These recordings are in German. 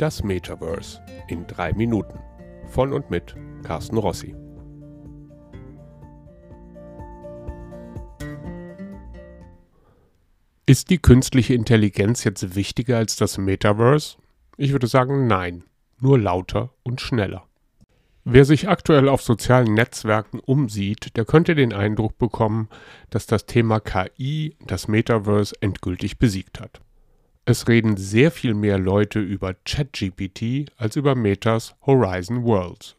Das Metaverse in drei Minuten. Von und mit Carsten Rossi. Ist die künstliche Intelligenz jetzt wichtiger als das Metaverse? Ich würde sagen nein, nur lauter und schneller. Wer sich aktuell auf sozialen Netzwerken umsieht, der könnte den Eindruck bekommen, dass das Thema KI das Metaverse endgültig besiegt hat. Es reden sehr viel mehr Leute über ChatGPT als über Metas Horizon Worlds.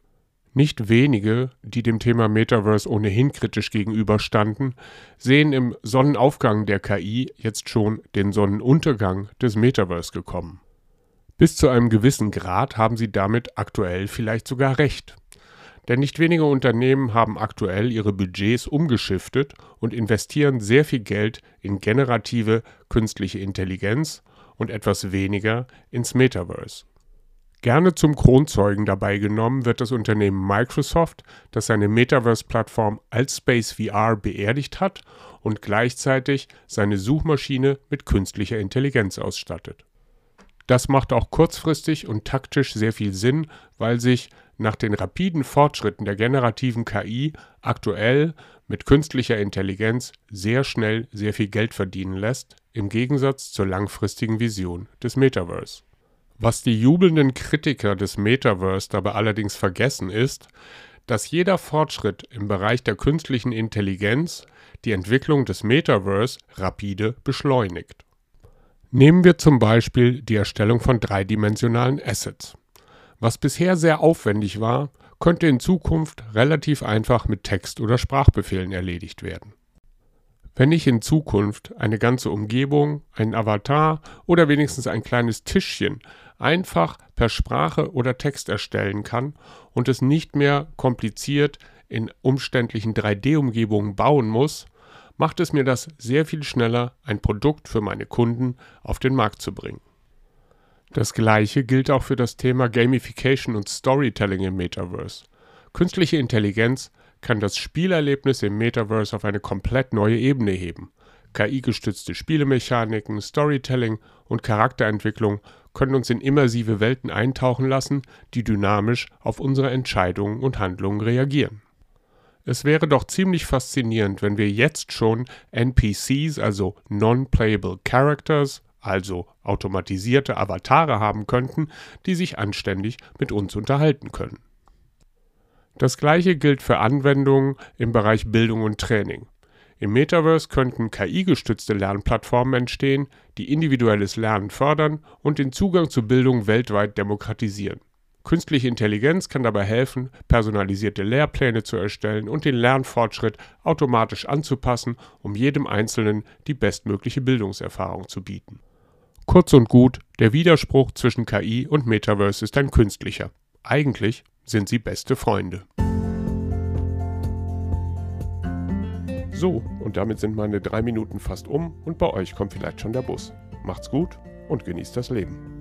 Nicht wenige, die dem Thema Metaverse ohnehin kritisch gegenüberstanden, sehen im Sonnenaufgang der KI jetzt schon den Sonnenuntergang des Metaverse gekommen. Bis zu einem gewissen Grad haben sie damit aktuell vielleicht sogar recht. Denn nicht wenige Unternehmen haben aktuell ihre Budgets umgeschiftet und investieren sehr viel Geld in generative künstliche Intelligenz und etwas weniger ins Metaverse. Gerne zum Kronzeugen dabei genommen wird das Unternehmen Microsoft, das seine Metaverse-Plattform als Space VR beerdigt hat und gleichzeitig seine Suchmaschine mit künstlicher Intelligenz ausstattet. Das macht auch kurzfristig und taktisch sehr viel Sinn, weil sich nach den rapiden Fortschritten der generativen KI aktuell mit künstlicher Intelligenz sehr schnell sehr viel Geld verdienen lässt, im Gegensatz zur langfristigen Vision des Metaverse. Was die jubelnden Kritiker des Metaverse dabei allerdings vergessen ist, dass jeder Fortschritt im Bereich der künstlichen Intelligenz die Entwicklung des Metaverse rapide beschleunigt. Nehmen wir zum Beispiel die Erstellung von dreidimensionalen Assets. Was bisher sehr aufwendig war, könnte in Zukunft relativ einfach mit Text- oder Sprachbefehlen erledigt werden. Wenn ich in Zukunft eine ganze Umgebung, einen Avatar oder wenigstens ein kleines Tischchen einfach per Sprache oder Text erstellen kann und es nicht mehr kompliziert in umständlichen 3D-Umgebungen bauen muss, macht es mir das sehr viel schneller, ein Produkt für meine Kunden auf den Markt zu bringen. Das gleiche gilt auch für das Thema Gamification und Storytelling im Metaverse. Künstliche Intelligenz kann das Spielerlebnis im Metaverse auf eine komplett neue Ebene heben. KI-gestützte Spielemechaniken, Storytelling und Charakterentwicklung können uns in immersive Welten eintauchen lassen, die dynamisch auf unsere Entscheidungen und Handlungen reagieren. Es wäre doch ziemlich faszinierend, wenn wir jetzt schon NPCs, also Non-Playable Characters, also automatisierte Avatare haben könnten, die sich anständig mit uns unterhalten können. Das gleiche gilt für Anwendungen im Bereich Bildung und Training. Im Metaverse könnten KI-gestützte Lernplattformen entstehen, die individuelles Lernen fördern und den Zugang zu Bildung weltweit demokratisieren. Künstliche Intelligenz kann dabei helfen, personalisierte Lehrpläne zu erstellen und den Lernfortschritt automatisch anzupassen, um jedem Einzelnen die bestmögliche Bildungserfahrung zu bieten. Kurz und gut, der Widerspruch zwischen KI und Metaverse ist ein künstlicher. Eigentlich sind sie beste Freunde. So, und damit sind meine drei Minuten fast um und bei euch kommt vielleicht schon der Bus. Macht's gut und genießt das Leben.